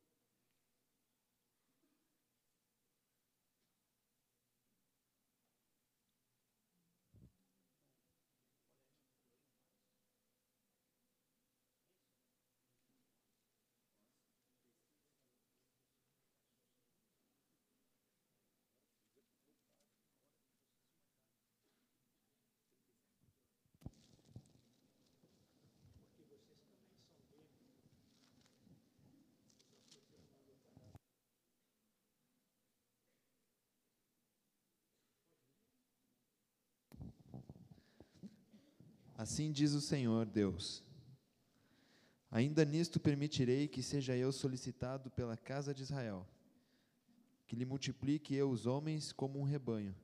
Assim diz o Senhor Deus: Ainda nisto permitirei que seja eu solicitado pela casa de Israel, que lhe multiplique eu os homens como um rebanho,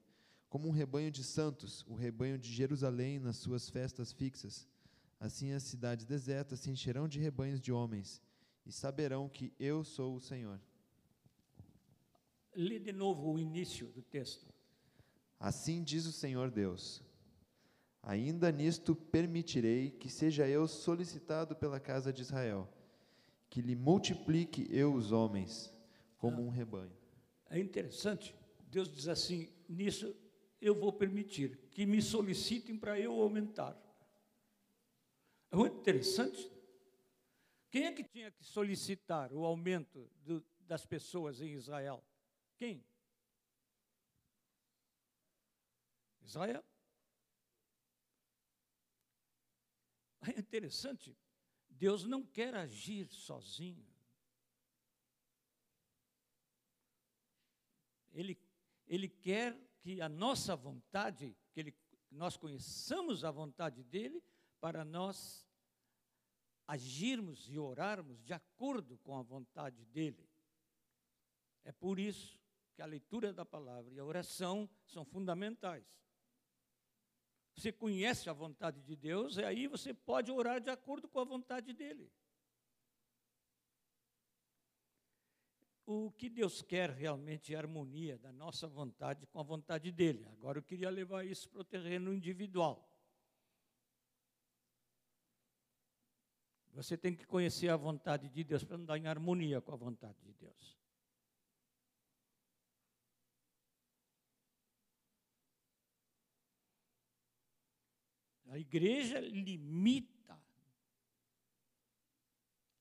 como um rebanho de santos, o rebanho de Jerusalém nas suas festas fixas. Assim as cidades desertas se encherão de rebanhos de homens, e saberão que eu sou o Senhor. Lê de novo o início do texto. Assim diz o Senhor Deus: Ainda nisto permitirei que seja eu solicitado pela casa de Israel, que lhe multiplique eu os homens como um rebanho. É interessante, Deus diz assim: nisso eu vou permitir que me solicitem para eu aumentar. É muito interessante. Quem é que tinha que solicitar o aumento do, das pessoas em Israel? Quem? Israel. É interessante, Deus não quer agir sozinho. Ele, ele quer que a nossa vontade, que ele, nós conheçamos a vontade dele, para nós agirmos e orarmos de acordo com a vontade dele. É por isso que a leitura da palavra e a oração são fundamentais. Você conhece a vontade de Deus, e aí você pode orar de acordo com a vontade dele. O que Deus quer realmente é harmonia da nossa vontade com a vontade dele. Agora eu queria levar isso para o terreno individual. Você tem que conhecer a vontade de Deus para andar em harmonia com a vontade de Deus. A igreja limita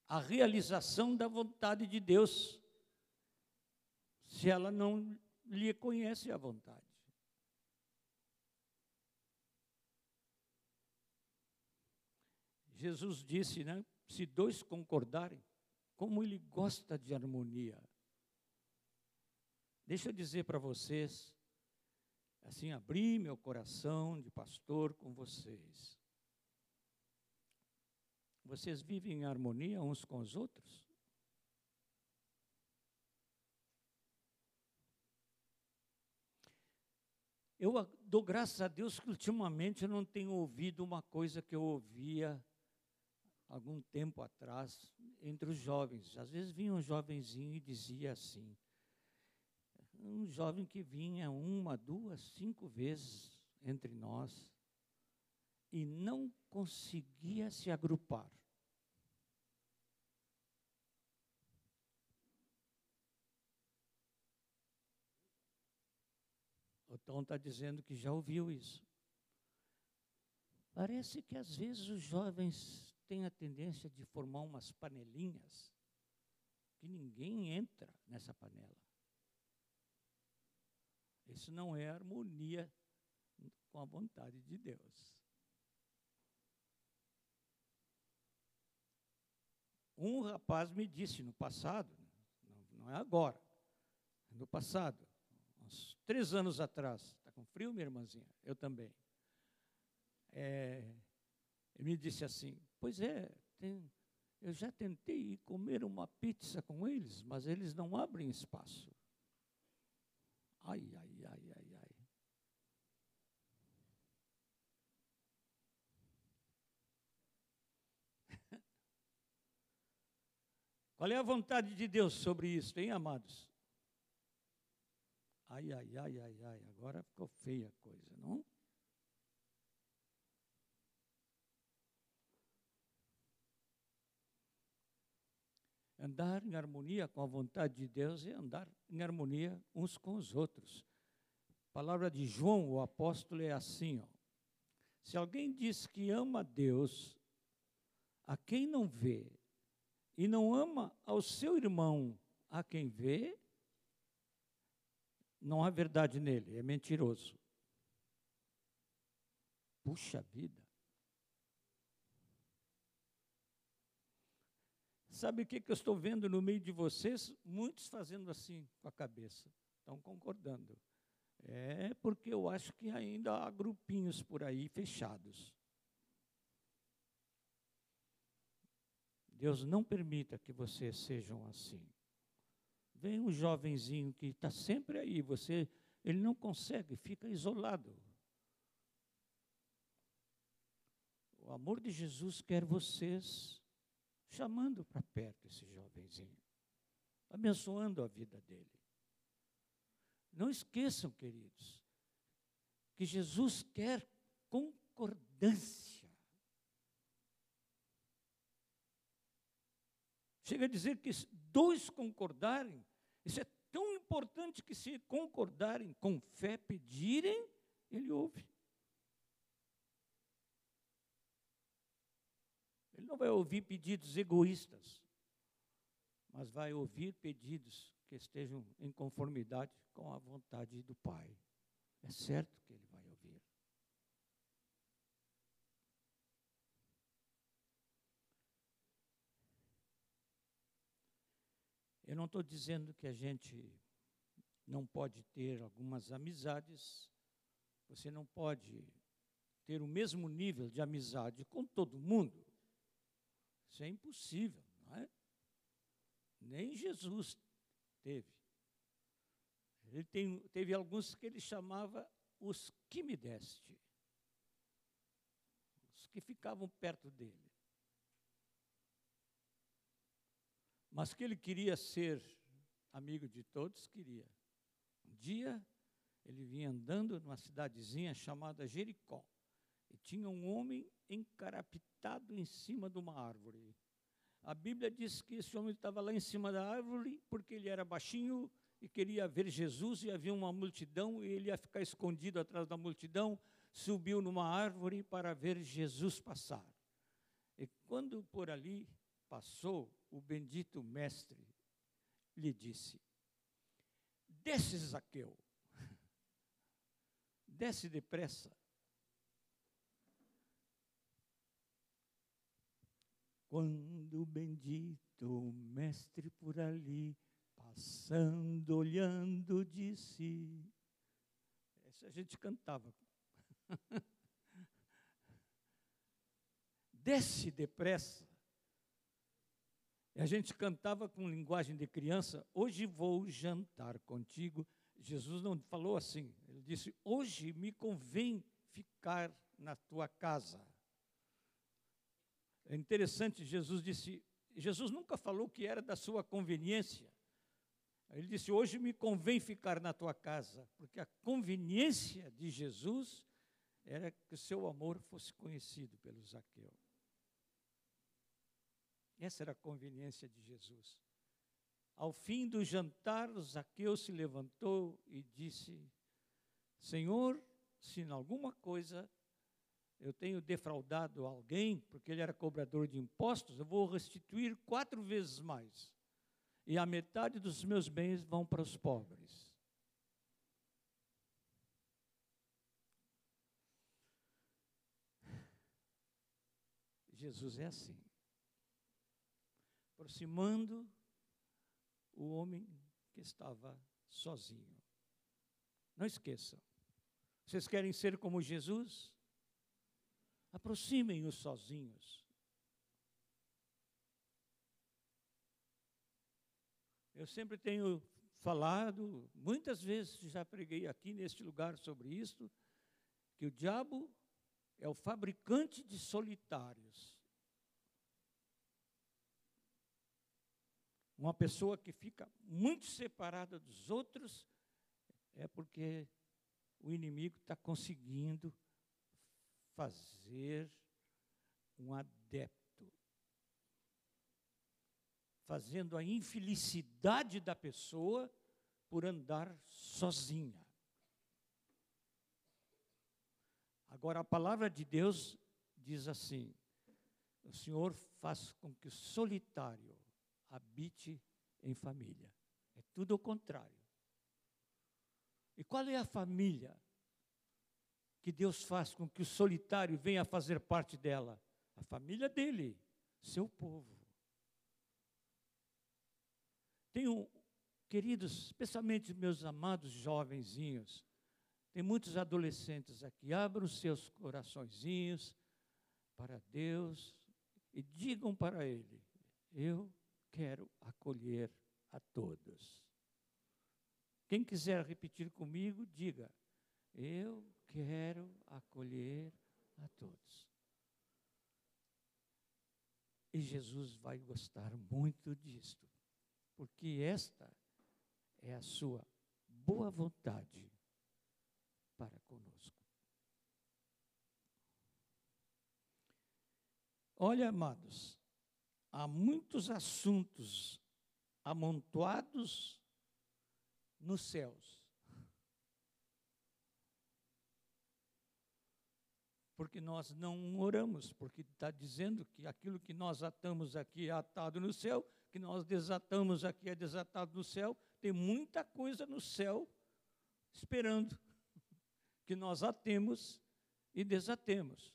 a realização da vontade de Deus se ela não lhe conhece a vontade. Jesus disse, né? Se dois concordarem, como ele gosta de harmonia. Deixa eu dizer para vocês, assim, abrir meu coração de pastor com vocês. Vocês vivem em harmonia uns com os outros? Eu dou graças a Deus que ultimamente eu não tenho ouvido uma coisa que eu ouvia algum tempo atrás entre os jovens. Às vezes vinha um jovenzinho e dizia assim: um jovem que vinha uma, duas, cinco vezes entre nós e não conseguia se agrupar. O Tom está dizendo que já ouviu isso. Parece que às vezes os jovens têm a tendência de formar umas panelinhas que ninguém entra nessa panela. Isso não é harmonia com a vontade de Deus. Um rapaz me disse no passado, não, é agora, é no passado, uns três anos atrás, está com frio, minha irmãzinha? Eu também. É, ele me disse assim: Pois é, tem, eu já tentei comer uma pizza com eles, mas eles não abrem espaço. Ai, ai, ai, ai, ai. Qual é a vontade de Deus sobre isso, hein, amados? Ai, ai, ai, ai, ai, agora ficou feia a coisa, não? Andar em harmonia com a vontade de Deus é andar em harmonia uns com os outros. A palavra de João, o apóstolo, é assim: ó. se alguém diz que ama Deus, a quem não vê, e não ama ao seu irmão, a quem vê, não há verdade nele, é mentiroso. Puxa vida. Sabe o que, que eu estou vendo no meio de vocês? Muitos fazendo assim com a cabeça, estão concordando. É porque eu acho que ainda há grupinhos por aí fechados. Deus não permita que vocês sejam assim. Vem um jovenzinho que está sempre aí, você, ele não consegue, fica isolado. O amor de Jesus quer vocês chamando para perto esse jovenzinho, abençoando a vida dele. Não esqueçam, queridos, que Jesus quer concordância. Chega a dizer que dois concordarem, isso é tão importante que se concordarem com fé, pedirem, ele ouve. Ele não vai ouvir pedidos egoístas, mas vai ouvir pedidos que estejam em conformidade com a vontade do Pai. É certo que ele vai ouvir. Eu não estou dizendo que a gente não pode ter algumas amizades, você não pode ter o mesmo nível de amizade com todo mundo. Isso é impossível, não é? Nem Jesus teve. Ele tem, teve alguns que ele chamava os que me deste, os que ficavam perto dele. Mas que ele queria ser amigo de todos, queria. Um dia, ele vinha andando numa cidadezinha chamada Jericó. Tinha um homem encarapitado em cima de uma árvore. A Bíblia diz que esse homem estava lá em cima da árvore porque ele era baixinho e queria ver Jesus e havia uma multidão e ele ia ficar escondido atrás da multidão, subiu numa árvore para ver Jesus passar. E quando por ali passou, o bendito mestre lhe disse: Desce, Zaqueu, desce depressa, Quando o bendito mestre por ali, passando, olhando, disse. Essa a gente cantava. Desce depressa. E a gente cantava com linguagem de criança: Hoje vou jantar contigo. Jesus não falou assim, ele disse: Hoje me convém ficar na tua casa. É interessante, Jesus disse, Jesus nunca falou que era da sua conveniência. Ele disse: Hoje me convém ficar na tua casa, porque a conveniência de Jesus era que o seu amor fosse conhecido pelo Zaqueu. Essa era a conveniência de Jesus. Ao fim do jantar, Zaqueu se levantou e disse: Senhor, se em alguma coisa eu tenho defraudado alguém, porque ele era cobrador de impostos, eu vou restituir quatro vezes mais. E a metade dos meus bens vão para os pobres. Jesus é assim. Aproximando o homem que estava sozinho. Não esqueçam. Vocês querem ser como Jesus? Aproximem-os sozinhos. Eu sempre tenho falado, muitas vezes já preguei aqui neste lugar sobre isso, que o diabo é o fabricante de solitários. Uma pessoa que fica muito separada dos outros é porque o inimigo está conseguindo fazer um adepto, fazendo a infelicidade da pessoa por andar sozinha. Agora, a palavra de Deus diz assim: o Senhor faz com que o solitário habite em família. É tudo o contrário. E qual é a família que Deus faz com que o solitário venha a fazer parte dela? A família dele, seu povo. Tenho, queridos, especialmente meus amados jovenzinhos, tem muitos adolescentes aqui, abram seus coraçõezinhos para Deus e digam para Ele: Eu quero acolher a todos. Quem quiser repetir comigo, diga: Eu quero acolher a todos. E Jesus vai gostar muito disto, porque esta é a sua boa vontade para conosco. Olha, amados, há muitos assuntos amontoados nos céus. Porque nós não oramos, porque está dizendo que aquilo que nós atamos aqui é atado no céu, que nós desatamos aqui é desatado no céu. Tem muita coisa no céu esperando que nós atemos e desatemos.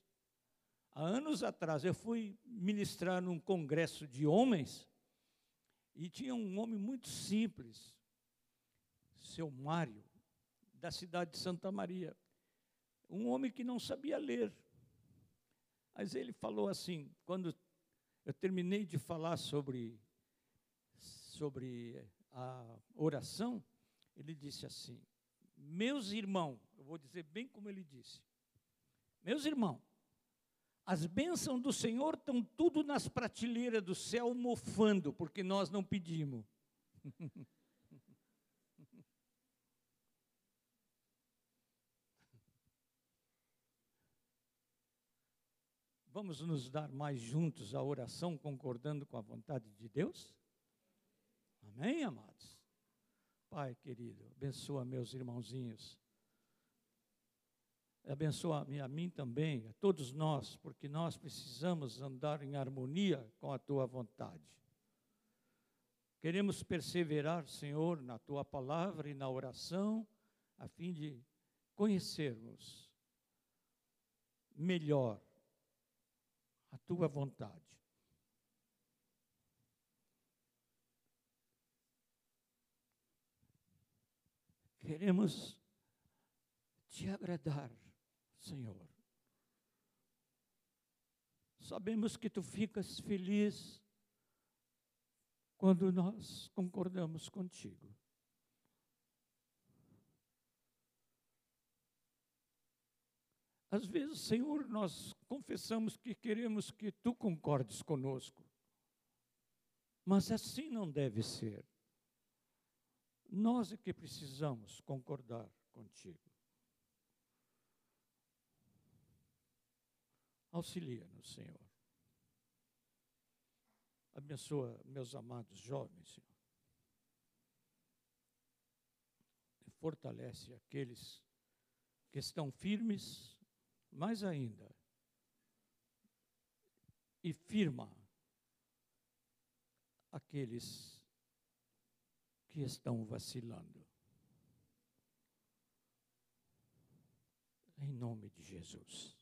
Há anos atrás, eu fui ministrar num congresso de homens e tinha um homem muito simples, seu Mário, da cidade de Santa Maria. Um homem que não sabia ler. Mas ele falou assim, quando eu terminei de falar sobre, sobre a oração, ele disse assim: Meus irmãos, eu vou dizer bem como ele disse, meus irmãos, as bênçãos do Senhor estão tudo nas prateleiras do céu mofando, porque nós não pedimos. Vamos nos dar mais juntos a oração, concordando com a vontade de Deus? Amém, amados? Pai querido, abençoa meus irmãozinhos. Abençoa a mim também, a todos nós, porque nós precisamos andar em harmonia com a tua vontade. Queremos perseverar, Senhor, na tua palavra e na oração, a fim de conhecermos melhor a tua vontade. Queremos te agradar, Senhor. Sabemos que tu ficas feliz quando nós concordamos contigo. Às vezes, Senhor, nós confessamos que queremos que tu concordes conosco. Mas assim não deve ser. Nós é que precisamos concordar contigo. Auxilia-nos, Senhor. Abençoa meus amados jovens, Senhor. Fortalece aqueles que estão firmes mais ainda, e firma aqueles que estão vacilando. Em nome de Jesus.